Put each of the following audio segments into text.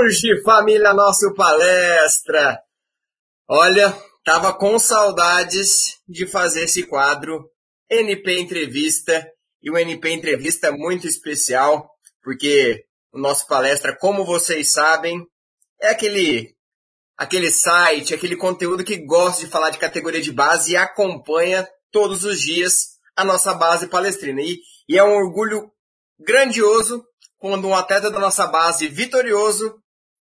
Surge, família Nosso Palestra? Olha, tava com saudades de fazer esse quadro NP Entrevista e o NP Entrevista é muito especial porque o nosso palestra, como vocês sabem, é aquele aquele site, aquele conteúdo que gosta de falar de categoria de base e acompanha todos os dias a nossa base palestrina. E, e é um orgulho grandioso quando um atleta da nossa base vitorioso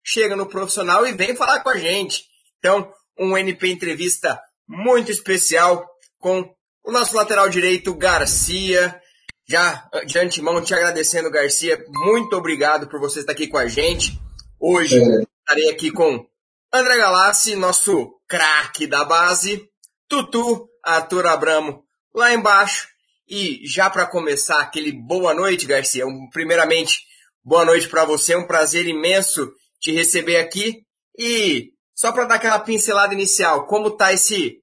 chega no profissional e vem falar com a gente. Então, um NP entrevista muito especial com o nosso lateral direito, Garcia. Já de antemão te agradecendo, Garcia. Muito obrigado por você estar aqui com a gente. Hoje é. estarei aqui com André Galassi, nosso craque da base, Tutu, Arthur Abramo lá embaixo e já para começar, aquele boa noite, Garcia. Um, primeiramente, boa noite para você. É um prazer imenso te receber aqui. E só para dar aquela pincelada inicial, como tá esse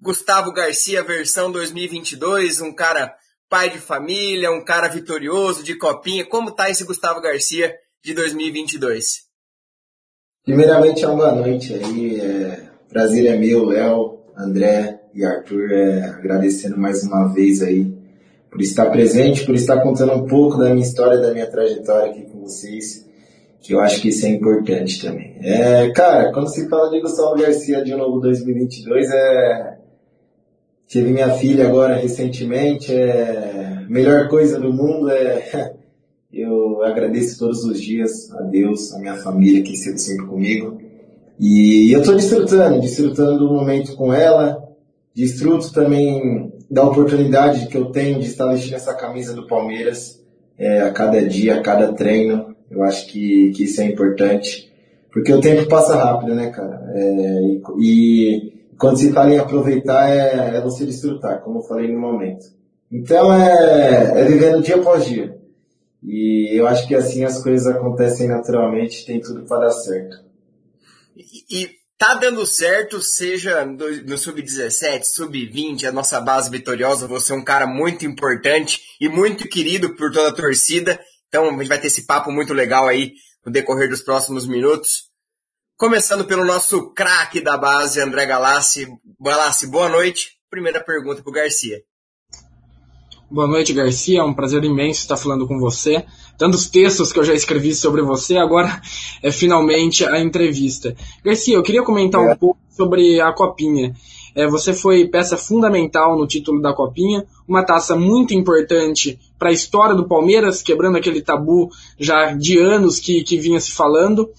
Gustavo Garcia versão 2022? Um cara pai de família, um cara vitorioso de copinha. Como tá esse Gustavo Garcia de 2022? Primeiramente, é uma boa noite aí. É... Prazer é meu, Léo, André, e Arthur, é, agradecendo mais uma vez aí por estar presente, por estar contando um pouco da minha história, da minha trajetória aqui com vocês, que eu acho que isso é importante também. É, cara, quando se fala de Gustavo Garcia de novo 2022, é, tive minha filha agora recentemente, é, melhor coisa do mundo é, eu agradeço todos os dias a Deus, a minha família que esteve sempre comigo, e eu estou desfrutando, desfrutando do momento com ela, Desfruto também da oportunidade que eu tenho de estar vestindo essa camisa do Palmeiras é, a cada dia, a cada treino. Eu acho que, que isso é importante. Porque o tempo passa rápido, né, cara? É, e, e, quando se fala em aproveitar é, é, você desfrutar, como eu falei no momento. Então é, é vivendo dia após dia. E eu acho que assim as coisas acontecem naturalmente, tem tudo para dar certo. E, e tá dando certo, seja no sub-17, sub-20, a nossa base vitoriosa, você é um cara muito importante e muito querido por toda a torcida. Então a gente vai ter esse papo muito legal aí no decorrer dos próximos minutos. Começando pelo nosso craque da base, André Galassi. Galassi, boa noite. Primeira pergunta pro Garcia. Boa noite, Garcia. É um prazer imenso estar falando com você. Tantos textos que eu já escrevi sobre você, agora é finalmente a entrevista. Garcia, eu queria comentar é. um pouco sobre a Copinha. É, você foi peça fundamental no título da Copinha, uma taça muito importante para a história do Palmeiras, quebrando aquele tabu já de anos que, que vinha se falando.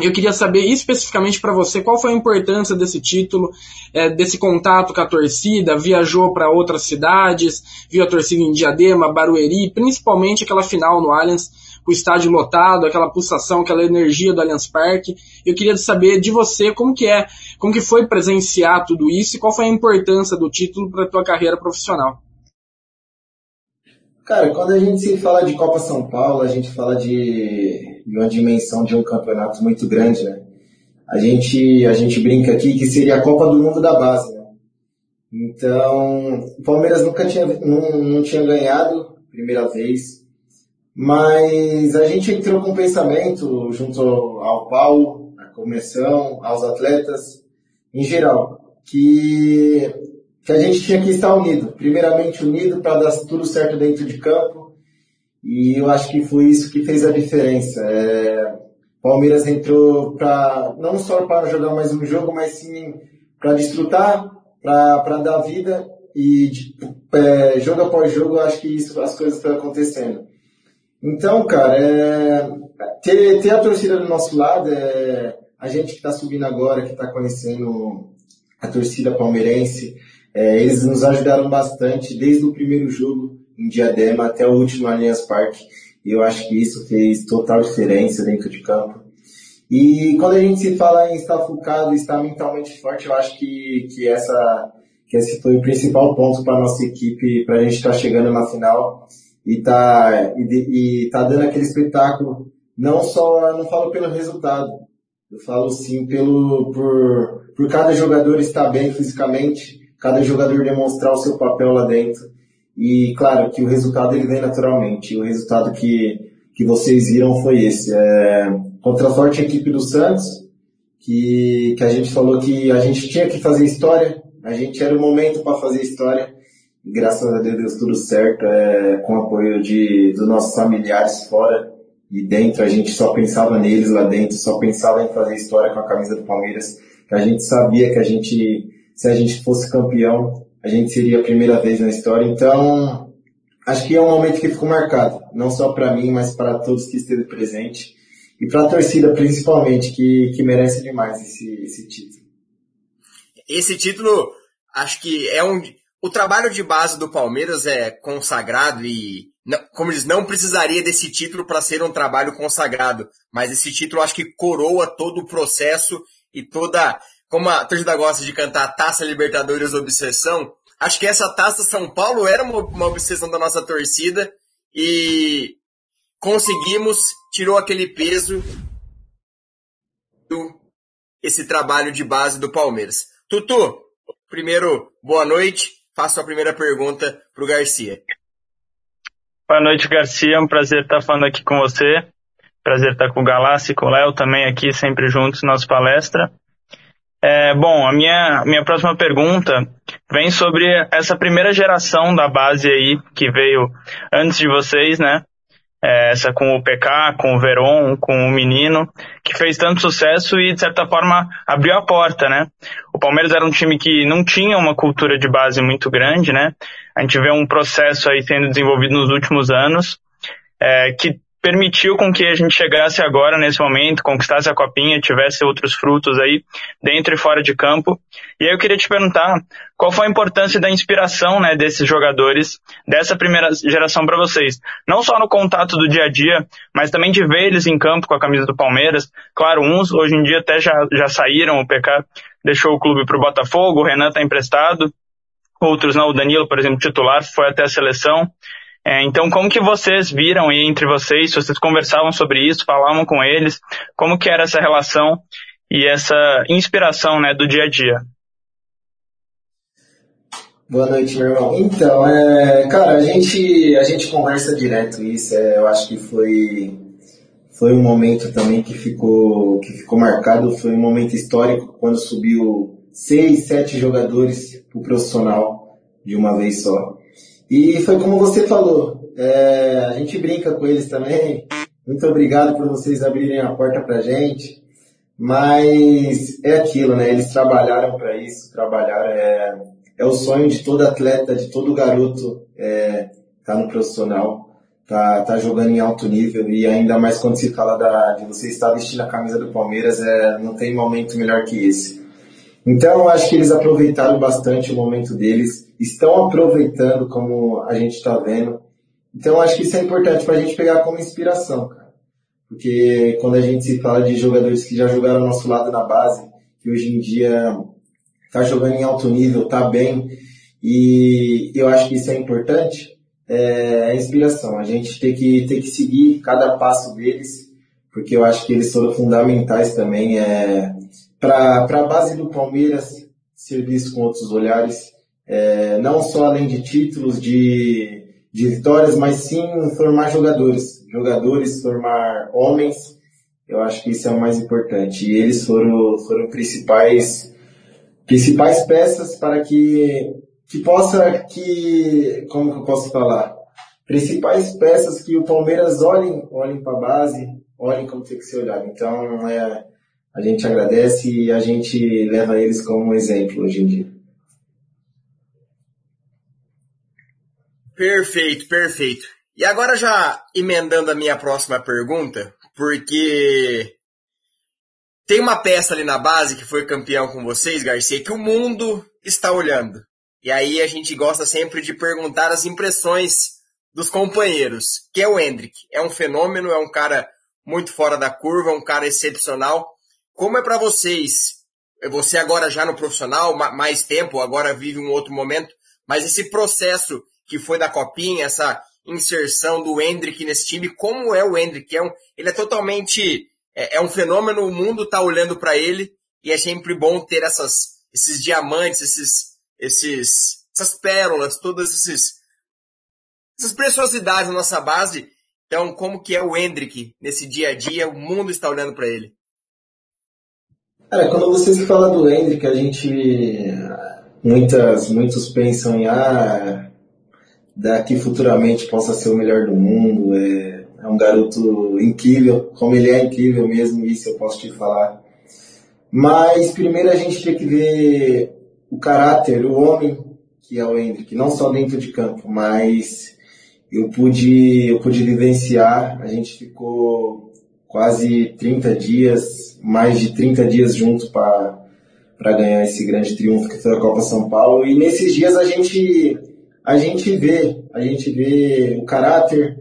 Eu queria saber especificamente para você qual foi a importância desse título, é, desse contato com a torcida, viajou para outras cidades, viu a torcida em Diadema, Barueri, principalmente aquela final no Allianz, o estádio lotado, aquela pulsação, aquela energia do Allianz Parque. Eu queria saber de você como que é, como que foi presenciar tudo isso e qual foi a importância do título para a tua carreira profissional. Cara, quando a gente se fala de Copa São Paulo, a gente fala de, de uma dimensão de um campeonato muito grande, né? A gente, a gente brinca aqui que seria a Copa do Mundo da base, né? Então, o Palmeiras nunca tinha, não, não tinha ganhado, primeira vez, mas a gente entrou com um pensamento junto ao Paulo, à comissão, aos atletas, em geral, que que a gente tinha que estar unido. Primeiramente unido para dar tudo certo dentro de campo. E eu acho que foi isso que fez a diferença. É, Palmeiras entrou para não só para jogar mais um jogo, mas sim para desfrutar, para dar vida e é, jogo após jogo, acho que isso as coisas estão acontecendo. Então, cara, é, ter, ter a torcida do nosso lado, é, a gente que está subindo agora, que está conhecendo a torcida palmeirense, é, eles nos ajudaram bastante desde o primeiro jogo em Diadema até o último Allianz Parque. E eu acho que isso fez total diferença dentro de campo. E quando a gente se fala em estar focado, estar mentalmente forte, eu acho que, que, essa, que esse foi o principal ponto para nossa equipe, para a gente estar tá chegando na final e tá, e, e tá dando aquele espetáculo. Não só, não falo pelo resultado, eu falo sim pelo, por, por cada jogador estar bem fisicamente, cada jogador demonstrar o seu papel lá dentro. E claro que o resultado ele vem naturalmente. O resultado que, que vocês viram foi esse. É, contra a forte equipe do Santos, que, que a gente falou que a gente tinha que fazer história, a gente era o momento para fazer história. Graças a Deus deu tudo certo, é, com o apoio de, dos nossos familiares fora e dentro. A gente só pensava neles lá dentro, só pensava em fazer história com a camisa do Palmeiras. Que a gente sabia que a gente, se a gente fosse campeão, a gente seria a primeira vez na história. Então, acho que é um momento que ficou marcado, não só para mim, mas para todos que esteve presente e para a torcida principalmente, que, que merece demais esse, esse título. Esse título, acho que é um. O trabalho de base do Palmeiras é consagrado e, como diz, não precisaria desse título para ser um trabalho consagrado. Mas esse título acho que coroa todo o processo e toda. Como a torcida gosta de cantar Taça Libertadores Obsessão, acho que essa Taça São Paulo era uma, uma obsessão da nossa torcida e conseguimos, tirou aquele peso do esse trabalho de base do Palmeiras. Tutu, primeiro, boa noite. Faço a primeira pergunta para o Garcia. Boa noite, Garcia. É um prazer estar falando aqui com você. Prazer estar com o Galassi e com o Léo também aqui, sempre juntos, nossa palestra. É, bom, a minha, minha próxima pergunta vem sobre essa primeira geração da base aí, que veio antes de vocês, né? É, essa com o PK, com o Veron, com o Menino, que fez tanto sucesso e, de certa forma, abriu a porta, né? O Palmeiras era um time que não tinha uma cultura de base muito grande, né? A gente vê um processo aí sendo desenvolvido nos últimos anos, é, que permitiu com que a gente chegasse agora nesse momento, conquistasse a copinha, tivesse outros frutos aí dentro e fora de campo. E aí eu queria te perguntar qual foi a importância da inspiração, né, desses jogadores dessa primeira geração para vocês, não só no contato do dia a dia, mas também de ver eles em campo com a camisa do Palmeiras. Claro, uns hoje em dia até já já saíram, o PK deixou o clube para o Botafogo, o Renan está emprestado. Outros não, o Danilo, por exemplo, titular, foi até a seleção. É, então, como que vocês viram aí entre vocês, vocês conversavam sobre isso, falavam com eles, como que era essa relação e essa inspiração, né, do dia a dia? Boa noite, meu irmão. Então, é, cara, a gente, a gente conversa direto isso, é, eu acho que foi, foi um momento também que ficou, que ficou marcado, foi um momento histórico quando subiu seis, sete jogadores pro profissional de uma vez só. E foi como você falou, é, a gente brinca com eles também. Muito obrigado por vocês abrirem a porta pra gente. Mas é aquilo, né? Eles trabalharam para isso, trabalharam. É, é o sonho de todo atleta, de todo garoto é, tá no profissional, tá, tá jogando em alto nível e ainda mais quando se fala da, de você estar vestindo a camisa do Palmeiras, é, não tem momento melhor que esse. Então, eu acho que eles aproveitaram bastante o momento deles, estão aproveitando como a gente está vendo. Então, eu acho que isso é importante para a gente pegar como inspiração, cara. Porque quando a gente se fala de jogadores que já jogaram ao nosso lado na base, que hoje em dia tá jogando em alto nível, tá bem, e eu acho que isso é importante, é a inspiração. A gente tem que, tem que seguir cada passo deles, porque eu acho que eles foram fundamentais também. É, para a base do Palmeiras ser visto com outros olhares, é, não só além de títulos, de, de vitórias, mas sim formar jogadores, jogadores, formar homens, eu acho que isso é o mais importante. E eles foram, foram principais, principais peças para que, que possa, que, como que eu posso falar? Principais peças que o Palmeiras olhem, olhem para a base, olhem como tem que ser olhado. Então, é, a gente agradece e a gente leva eles como exemplo hoje em dia. Perfeito, perfeito. E agora já emendando a minha próxima pergunta, porque tem uma peça ali na base que foi campeão com vocês, Garcia, que o mundo está olhando. E aí a gente gosta sempre de perguntar as impressões dos companheiros, que é o Hendrick. É um fenômeno, é um cara muito fora da curva, um cara excepcional. Como é para vocês? Você agora já no profissional, mais tempo, agora vive um outro momento, mas esse processo que foi da copinha, essa inserção do Hendrick nesse time, como é o Hendrick? É um, ele é totalmente, é, é um fenômeno, o mundo tá olhando para ele e é sempre bom ter essas, esses diamantes, esses, esses, essas pérolas, todas esses, essas preciosidades na nossa base Então, como que é o Hendrick nesse dia a dia? O mundo está olhando para ele. Cara, quando você se fala do Hendrick, a gente muitas muitos pensam em ah, daqui futuramente possa ser o melhor do mundo. É, é um garoto incrível, como ele é incrível mesmo, isso eu posso te falar. Mas primeiro a gente tem que ver o caráter, o homem que é o Hendrick, não só dentro de campo, mas eu pude, eu pude vivenciar, a gente ficou quase 30 dias, mais de 30 dias juntos para ganhar esse grande triunfo que foi a Copa São Paulo. E nesses dias a gente, a gente vê, a gente vê o caráter,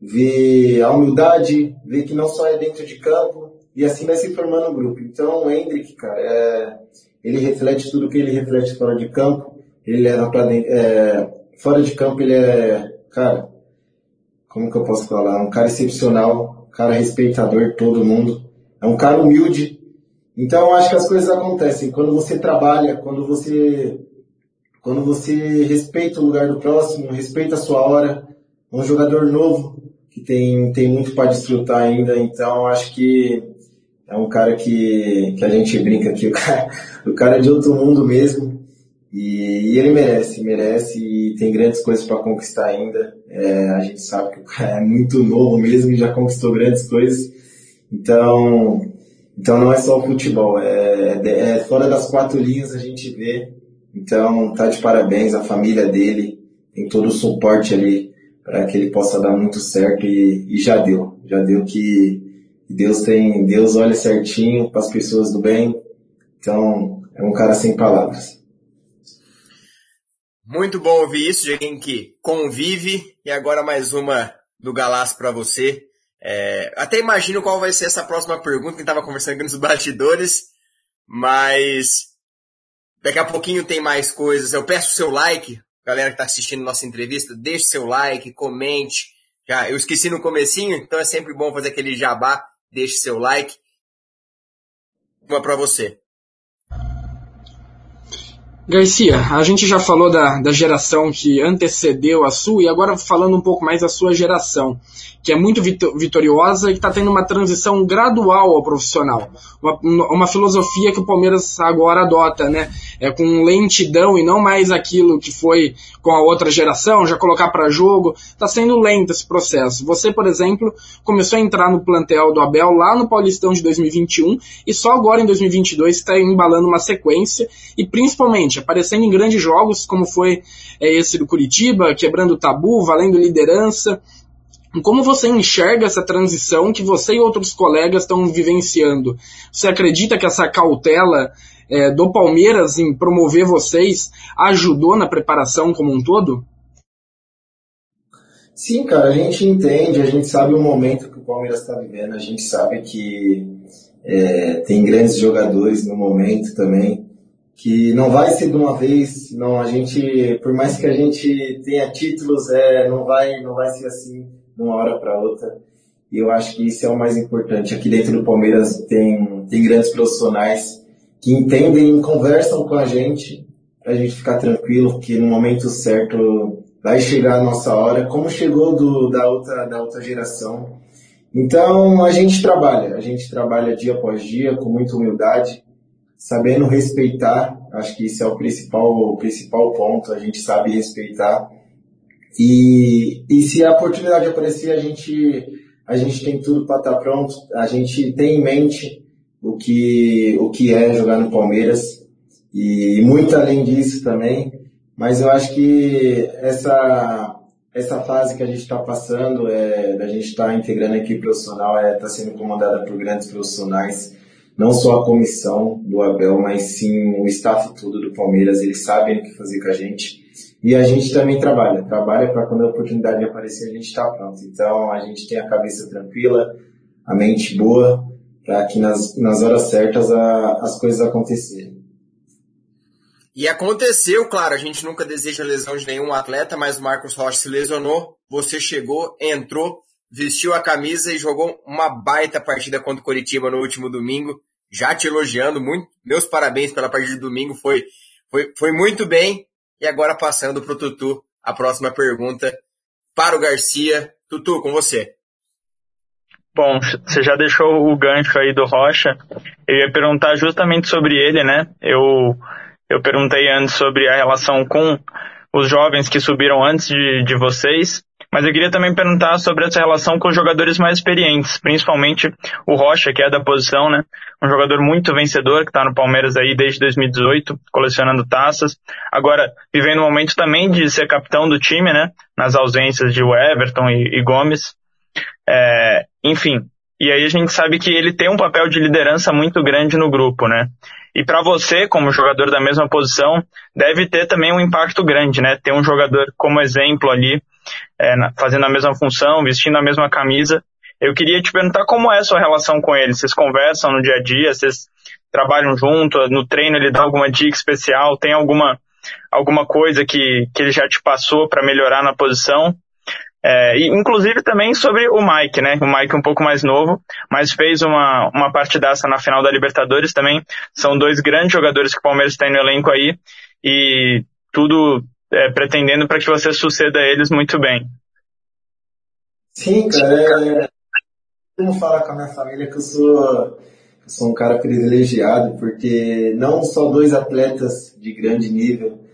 vê a humildade, vê que não só é dentro de campo, e assim vai se formando o grupo. Então o Hendrick, cara, é, ele reflete tudo que ele reflete fora de campo, ele leva para dentro, é, fora de campo ele é cara, como que eu posso falar? Um cara excepcional, cara respeitador de todo mundo, é um cara humilde. Então eu acho que as coisas acontecem quando você trabalha, quando você quando você respeita o lugar do próximo, respeita a sua hora, um jogador novo que tem tem muito para desfrutar ainda, então acho que é um cara que, que a gente brinca aqui, o cara, o cara é de outro mundo mesmo. E, e ele merece, merece e tem grandes coisas para conquistar ainda. É, a gente sabe que o cara é muito novo mesmo e já conquistou grandes coisas. Então, então não é só o futebol, é, é, é fora das quatro linhas a gente vê. Então tá de parabéns a família dele, tem todo o suporte ali para que ele possa dar muito certo e, e já deu, já deu que Deus tem, Deus olha certinho para as pessoas do bem. Então é um cara sem palavras. Muito bom ouvir isso de alguém que convive. E agora mais uma do Galás para você. É, até imagino qual vai ser essa próxima pergunta que estava conversando aqui nos bastidores, mas daqui a pouquinho tem mais coisas. Eu peço o seu like, galera que está assistindo nossa entrevista, deixe seu like, comente. Já, eu esqueci no comecinho, então é sempre bom fazer aquele jabá. Deixe seu like. Uma para você. Garcia, a gente já falou da, da geração que antecedeu a sua e agora falando um pouco mais da sua geração, que é muito vitoriosa e que está tendo uma transição gradual ao profissional. Uma, uma filosofia que o Palmeiras agora adota, né? É com lentidão e não mais aquilo que foi com a outra geração, já colocar para jogo. Está sendo lento esse processo. Você, por exemplo, começou a entrar no plantel do Abel lá no Paulistão de 2021 e só agora em 2022 está embalando uma sequência e principalmente aparecendo em grandes jogos, como foi é, esse do Curitiba, quebrando tabu, valendo liderança. Como você enxerga essa transição que você e outros colegas estão vivenciando? Você acredita que essa cautela é, do Palmeiras em promover vocês ajudou na preparação como um todo? Sim, cara, a gente entende, a gente sabe o momento que o Palmeiras está vivendo, a gente sabe que é, tem grandes jogadores no momento também que não vai ser de uma vez, não, a gente, por mais que a gente tenha títulos, é, não vai, não vai ser assim de uma hora para outra. E eu acho que isso é o mais importante. Aqui dentro do Palmeiras tem, tem grandes profissionais que entendem e conversam com a gente, para a gente ficar tranquilo, que no momento certo vai chegar a nossa hora, como chegou do, da, outra, da outra geração. Então a gente trabalha, a gente trabalha dia após dia com muita humildade, sabendo respeitar, acho que isso é o principal, o principal ponto, a gente sabe respeitar. E, e se a oportunidade aparecer, a gente, a gente tem tudo para estar tá pronto, a gente tem em mente o que, o que é jogar no Palmeiras. E muito além disso também, mas eu acho que essa, essa fase que a gente está passando, é, da gente estar tá integrando a equipe profissional, está é, tá sendo comandada por grandes profissionais. Não só a comissão do Abel, mas sim o staff todo do Palmeiras, eles sabem o que fazer com a gente. E a gente também trabalha, trabalha para quando a oportunidade aparecer a gente está pronto. Então a gente tem a cabeça tranquila, a mente boa, para que nas, nas horas certas a, as coisas acontecerem. E aconteceu, claro, a gente nunca deseja lesão de nenhum atleta, mas o Marcos Rocha se lesionou, você chegou, entrou, vestiu a camisa e jogou uma baita partida contra o Coritiba no último domingo já te elogiando muito. Meus parabéns pela partida de domingo, foi, foi, foi muito bem. E agora passando para o Tutu, a próxima pergunta para o Garcia. Tutu, com você. Bom, você já deixou o gancho aí do Rocha. Eu ia perguntar justamente sobre ele, né? Eu, eu perguntei antes sobre a relação com os jovens que subiram antes de, de vocês, mas eu queria também perguntar sobre essa relação com os jogadores mais experientes, principalmente o Rocha, que é da posição, né? Um jogador muito vencedor, que está no Palmeiras aí desde 2018, colecionando taças. Agora, vivendo um momento também de ser capitão do time, né? Nas ausências de Everton e, e Gomes. É, enfim, e aí a gente sabe que ele tem um papel de liderança muito grande no grupo, né? E para você, como jogador da mesma posição, deve ter também um impacto grande, né? Ter um jogador como exemplo ali, é, fazendo a mesma função, vestindo a mesma camisa. Eu queria te perguntar como é a sua relação com ele. Vocês conversam no dia a dia? Vocês trabalham junto? No treino ele dá alguma dica especial? Tem alguma alguma coisa que, que ele já te passou para melhorar na posição? É, inclusive também sobre o Mike, né? O Mike um pouco mais novo, mas fez uma, uma partidaça na final da Libertadores também. São dois grandes jogadores que o Palmeiras tem no elenco aí e tudo é, pretendendo para que você suceda eles muito bem. Sim, cara. É... Como falar com a minha família que eu sou, eu sou um cara privilegiado, porque não só dois atletas de grande nível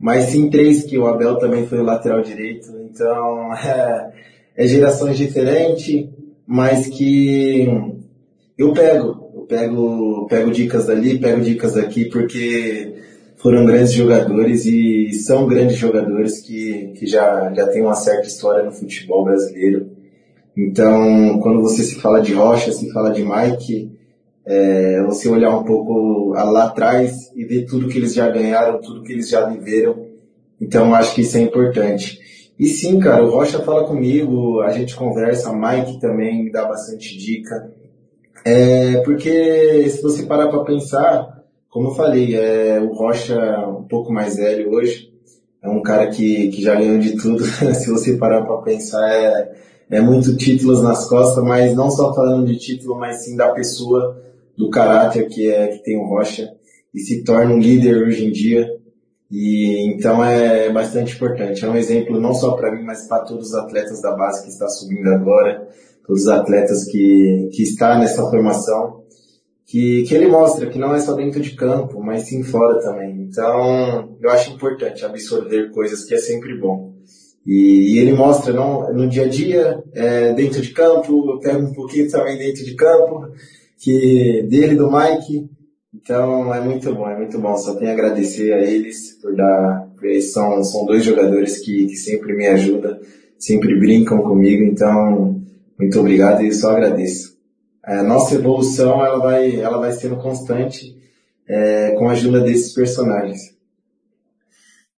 mas sim três que o Abel também foi o lateral direito. Então é, é gerações diferentes, mas que eu pego, eu pego, pego dicas dali, pego dicas daqui, porque foram grandes jogadores e são grandes jogadores que, que já, já têm uma certa história no futebol brasileiro. Então, quando você se fala de Rocha, se fala de Mike, é, você olhar um pouco lá atrás e ver tudo que eles já ganharam, tudo que eles já viveram. Então acho que isso é importante. E sim, cara, o Rocha fala comigo, a gente conversa, Mike também me dá bastante dica. É, porque se você parar para pensar, como eu falei, é, o Rocha é um pouco mais velho hoje, é um cara que, que já ganhou de tudo. se você parar para pensar, é, é muito títulos nas costas, mas não só falando de título, mas sim da pessoa do caráter que, é, que tem o Rocha e se torna um líder hoje em dia. E então é bastante importante. É um exemplo não só para mim, mas para todos os atletas da base que está subindo agora, todos os atletas que, que está nessa formação, que, que ele mostra que não é só dentro de campo, mas sim fora também. Então eu acho importante absorver coisas que é sempre bom. E, e ele mostra não, no dia a dia, é, dentro de campo, eu pego um pouquinho também dentro de campo, que dele, do Mike. Então é muito bom, é muito bom. Só tenho a agradecer a eles por dar. Porque são, são dois jogadores que, que sempre me ajudam, sempre brincam comigo, então muito obrigado e só agradeço. A nossa evolução ela vai, ela vai sendo constante é, com a ajuda desses personagens.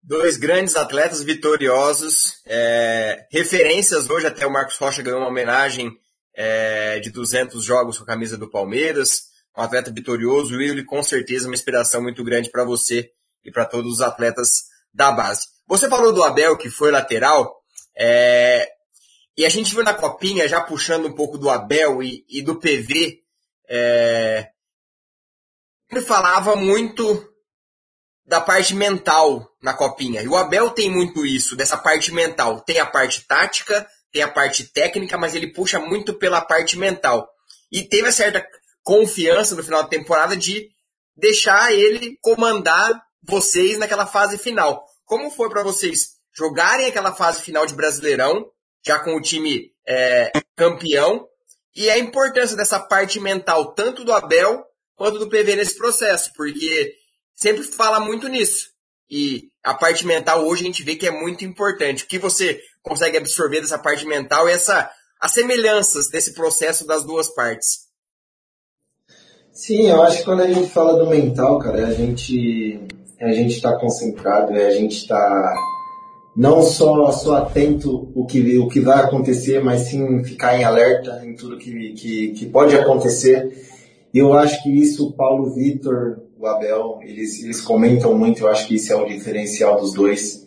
Dois grandes atletas vitoriosos, é, referências hoje, até o Marcos Rocha ganhou uma homenagem é, de 200 jogos com a camisa do Palmeiras, um atleta vitorioso, e ele com certeza é uma inspiração muito grande para você e para todos os atletas da base. Você falou do Abel, que foi lateral, é, e a gente viu na copinha, já puxando um pouco do Abel e, e do PV, é, ele falava muito da parte mental na copinha. E o Abel tem muito isso, dessa parte mental. Tem a parte tática, tem a parte técnica, mas ele puxa muito pela parte mental. E teve a certa confiança no final da temporada de deixar ele comandar vocês naquela fase final. Como foi para vocês jogarem aquela fase final de Brasileirão, já com o time é, campeão, e a importância dessa parte mental, tanto do Abel quanto do PV nesse processo, porque sempre fala muito nisso. E a parte mental hoje a gente vê que é muito importante. O que você consegue absorver dessa parte mental e essa, as semelhanças desse processo das duas partes. Sim, eu acho que quando a gente fala do mental, cara, a gente a gente está concentrado, a gente está não só, só atento o que, o que vai acontecer, mas sim ficar em alerta em tudo que, que, que pode acontecer. E eu acho que isso o Paulo Vitor, o Abel, eles, eles comentam muito, eu acho que isso é o diferencial dos dois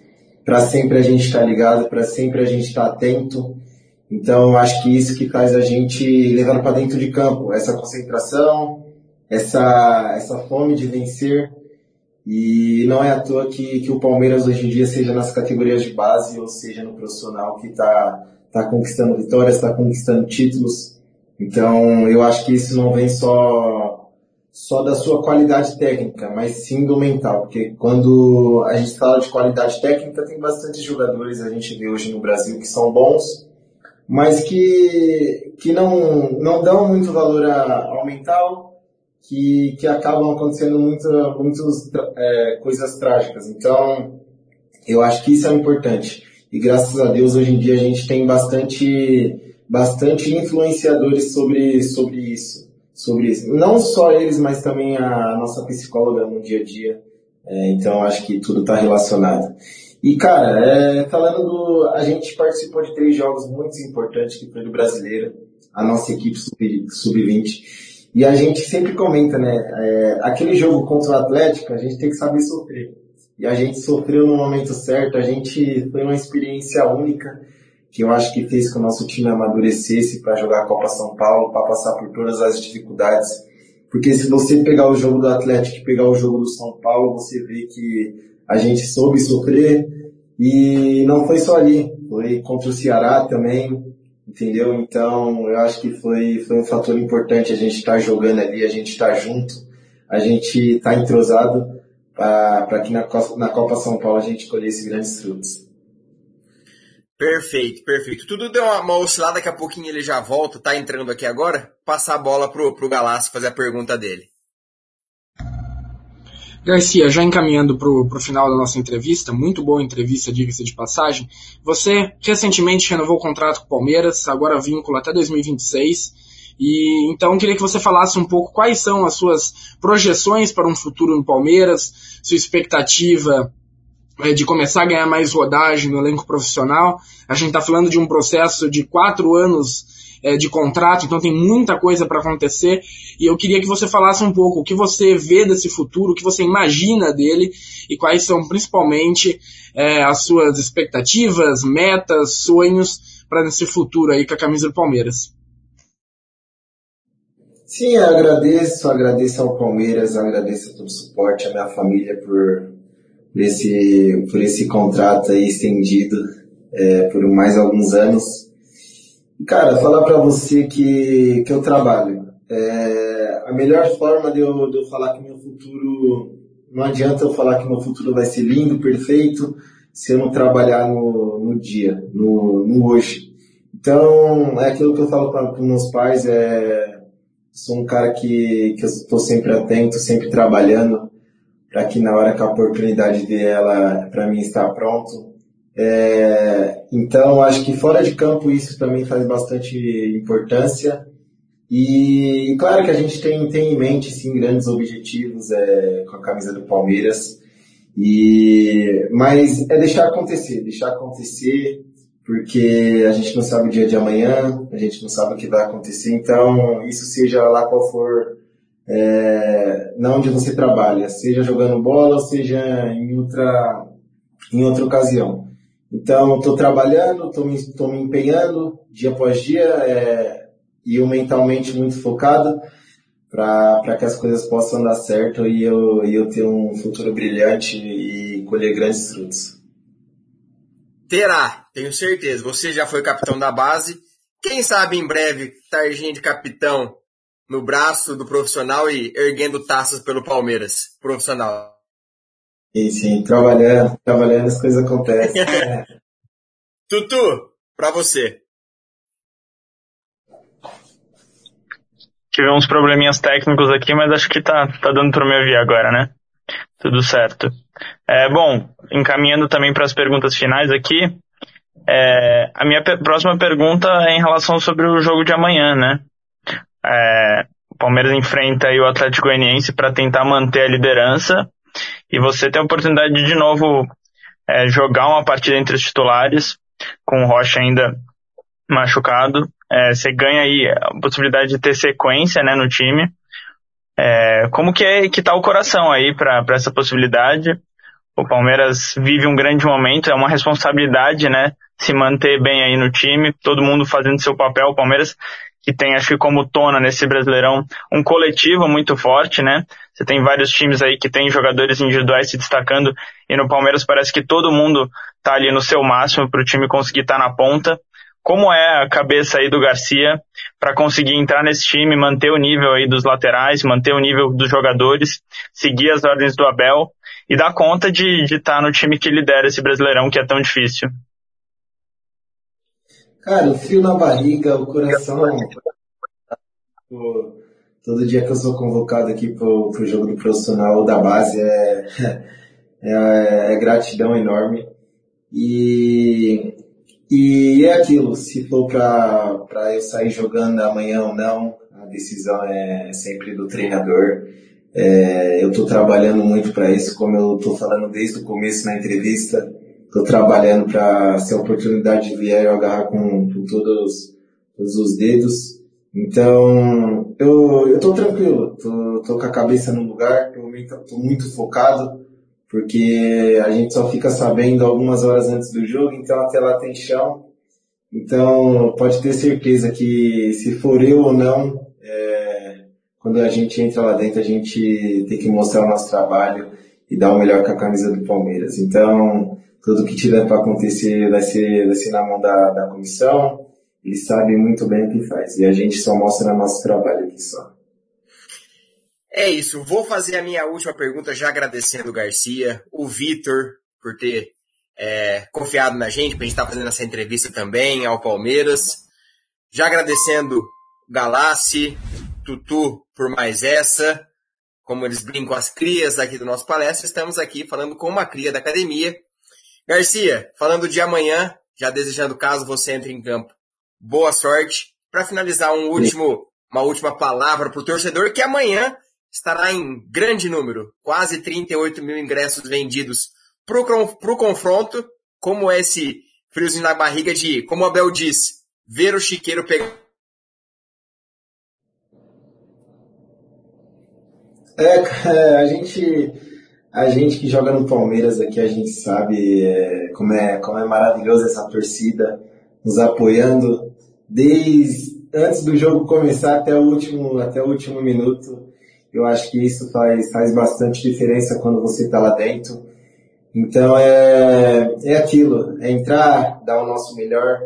para sempre a gente estar tá ligado, para sempre a gente estar tá atento. Então, acho que isso que faz a gente levando para dentro de campo, essa concentração, essa, essa fome de vencer. E não é à toa que, que o Palmeiras hoje em dia, seja nas categorias de base ou seja no profissional, que está tá conquistando vitórias, está conquistando títulos. Então, eu acho que isso não vem só só da sua qualidade técnica, mas sim do mental, porque quando a gente fala de qualidade técnica, tem bastante jogadores a gente vê hoje no Brasil que são bons, mas que, que não, não dão muito valor ao mental, que, que acabam acontecendo muitas é, coisas trágicas. Então, eu acho que isso é importante. E graças a Deus, hoje em dia, a gente tem bastante, bastante influenciadores sobre, sobre isso. Sobre isso. Não só eles, mas também a nossa psicóloga no dia a dia. É, então, acho que tudo está relacionado. E, cara, é, falando do. A gente participou de três jogos muito importantes que foi do brasileiro, a nossa equipe sub-20. Sub e a gente sempre comenta, né? É, aquele jogo contra o Atlético, a gente tem que saber sofrer. E a gente sofreu no momento certo, a gente foi uma experiência única que eu acho que fez que o nosso time amadurecesse para jogar a Copa São Paulo, para passar por todas as dificuldades. Porque se você pegar o jogo do Atlético e pegar o jogo do São Paulo, você vê que a gente soube sofrer e não foi só ali, foi contra o Ceará também, entendeu? Então eu acho que foi, foi um fator importante a gente estar tá jogando ali, a gente estar tá junto, a gente estar tá entrosado para que na, na Copa São Paulo a gente colhesse grandes frutos. Perfeito, perfeito. Tudo deu uma, uma oscilada, daqui a pouquinho ele já volta, tá entrando aqui agora. Passar a bola pro, pro Galácio fazer a pergunta dele. Garcia, já encaminhando para o final da nossa entrevista, muito boa entrevista, diga-se de passagem. Você recentemente renovou o contrato com o Palmeiras, agora vínculo até 2026. E então queria que você falasse um pouco quais são as suas projeções para um futuro no Palmeiras, sua expectativa de começar a ganhar mais rodagem no elenco profissional. A gente está falando de um processo de quatro anos é, de contrato, então tem muita coisa para acontecer. E eu queria que você falasse um pouco o que você vê desse futuro, o que você imagina dele e quais são principalmente é, as suas expectativas, metas, sonhos para esse futuro aí com a camisa do Palmeiras. Sim, eu agradeço, agradeço ao Palmeiras, agradeço a todo o suporte, a minha família por, por, esse, por esse contrato aí estendido é, por mais alguns anos. Cara, falar para você que, que eu trabalho. É, a melhor forma de eu, de eu falar que meu futuro. Não adianta eu falar que meu futuro vai ser lindo, perfeito, se eu não trabalhar no, no dia, no, no hoje. Então, é aquilo que eu falo para meus pais, é, sou um cara que, que eu estou sempre atento, sempre trabalhando, para que na hora que a oportunidade dela, para mim, estar pronto, é, então, acho que fora de campo isso também faz bastante importância. E claro que a gente tem, tem em mente sim grandes objetivos é, com a camisa do Palmeiras. E, mas é deixar acontecer, deixar acontecer, porque a gente não sabe o dia de amanhã, a gente não sabe o que vai acontecer. Então, isso seja lá qual for, é, na onde você trabalha, seja jogando bola seja em outra, em outra ocasião. Então, estou trabalhando, estou me, me empenhando dia após dia é, e eu mentalmente muito focado para que as coisas possam dar certo e eu, e eu ter um futuro brilhante e colher grandes frutos. Terá, tenho certeza. Você já foi capitão da base. Quem sabe em breve, tarjinha de capitão no braço do profissional e erguendo taças pelo Palmeiras profissional. Sim, sim, trabalhando, trabalhando as coisas acontecem. Tutu, pra você. Tive uns probleminhas técnicos aqui, mas acho que tá, tá dando para me ouvir agora, né? Tudo certo. É, bom, encaminhando também para as perguntas finais aqui, é, a minha próxima pergunta é em relação sobre o jogo de amanhã, né? É, o Palmeiras enfrenta aí o Atlético Goianiense para tentar manter a liderança e você tem a oportunidade de, de novo é, jogar uma partida entre os titulares, com o Rocha ainda machucado. É, você ganha aí a possibilidade de ter sequência né, no time. É, como que é que tá o coração aí para essa possibilidade? O Palmeiras vive um grande momento, é uma responsabilidade, né? Se manter bem aí no time, todo mundo fazendo seu papel. O Palmeiras que tem, acho que como tona nesse Brasileirão, um coletivo muito forte, né? Você tem vários times aí que tem jogadores individuais se destacando e no Palmeiras parece que todo mundo tá ali no seu máximo para o time conseguir estar tá na ponta. como é a cabeça aí do Garcia para conseguir entrar nesse time, manter o nível aí dos laterais, manter o nível dos jogadores, seguir as ordens do Abel e dar conta de estar tá no time que lidera esse Brasileirão que é tão difícil. Cara, o frio na barriga, o coração. todo dia que eu sou convocado aqui pro, pro jogo do profissional da base é, é, é gratidão enorme. E e é aquilo, se for para eu sair jogando amanhã ou não, a decisão é sempre do treinador. É, eu estou trabalhando muito para isso, como eu estou falando desde o começo na entrevista. Estou trabalhando para, se a oportunidade vier, eu agarrar com, com todos, todos os dedos. Então, eu estou tranquilo, estou com a cabeça no lugar, estou muito focado porque a gente só fica sabendo algumas horas antes do jogo, então até lá tem chão. Então pode ter certeza que se for eu ou não, é, quando a gente entra lá dentro, a gente tem que mostrar o nosso trabalho e dar o melhor com a camisa do Palmeiras. Então, tudo que tiver para acontecer vai ser, vai ser na mão da, da comissão. Eles sabem muito bem o que faz. E a gente só mostra nosso trabalho aqui só. É isso. Vou fazer a minha última pergunta já agradecendo o Garcia, o Vitor, por ter é, confiado na gente, para a gente estar tá fazendo essa entrevista também ao Palmeiras. Já agradecendo Galassi, Tutu por mais essa. Como eles brincam as crias aqui do nosso palestra, estamos aqui falando com uma cria da academia. Garcia, falando de amanhã, já desejando caso você entre em campo, boa sorte. Para finalizar, um último, uma última palavra para o torcedor que amanhã estará em grande número, quase 38 mil ingressos vendidos para o confronto, como esse friozinho na barriga de, como o Abel diz, ver o chiqueiro pegar. É, a gente, a gente que joga no Palmeiras aqui, a gente sabe é, como, é, como é maravilhosa essa torcida nos apoiando desde antes do jogo começar até o último, até o último minuto. Eu acho que isso faz, faz bastante diferença quando você está lá dentro. Então é, é aquilo, é entrar, dar o nosso melhor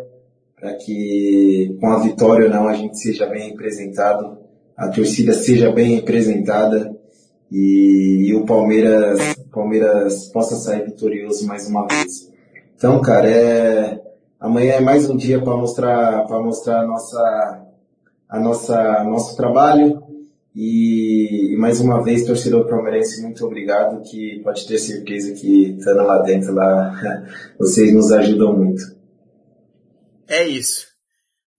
para que com a vitória ou não a gente seja bem representado, a torcida seja bem representada e, e o Palmeiras, Palmeiras possa sair vitorioso mais uma vez. Então, cara, é, amanhã é mais um dia para mostrar, para mostrar a nossa, a nossa, nosso trabalho, e, mais uma vez, torcedor palmeirense, muito obrigado, que pode ter certeza que estando lá dentro, lá, vocês nos ajudam muito. É isso.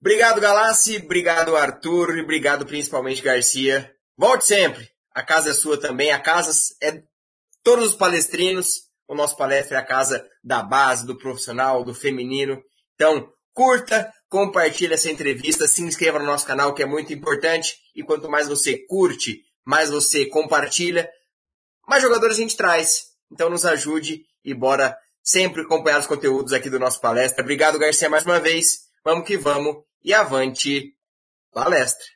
Obrigado, Galassi, obrigado, Arthur, e obrigado principalmente, Garcia. Volte sempre. A casa é sua também, a casa é todos os palestrinos. O nosso palestra é a casa da base, do profissional, do feminino. Então, curta, compartilhe essa entrevista, se inscreva no nosso canal que é muito importante e quanto mais você curte, mais você compartilha, mais jogadores a gente traz. Então nos ajude e bora sempre acompanhar os conteúdos aqui do nosso palestra. Obrigado Garcia mais uma vez. Vamos que vamos e avante palestra.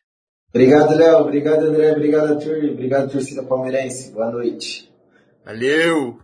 Obrigado, Léo. Obrigado, André. Obrigado, Turi. Obrigado, torcida palmeirense. Boa noite. Valeu!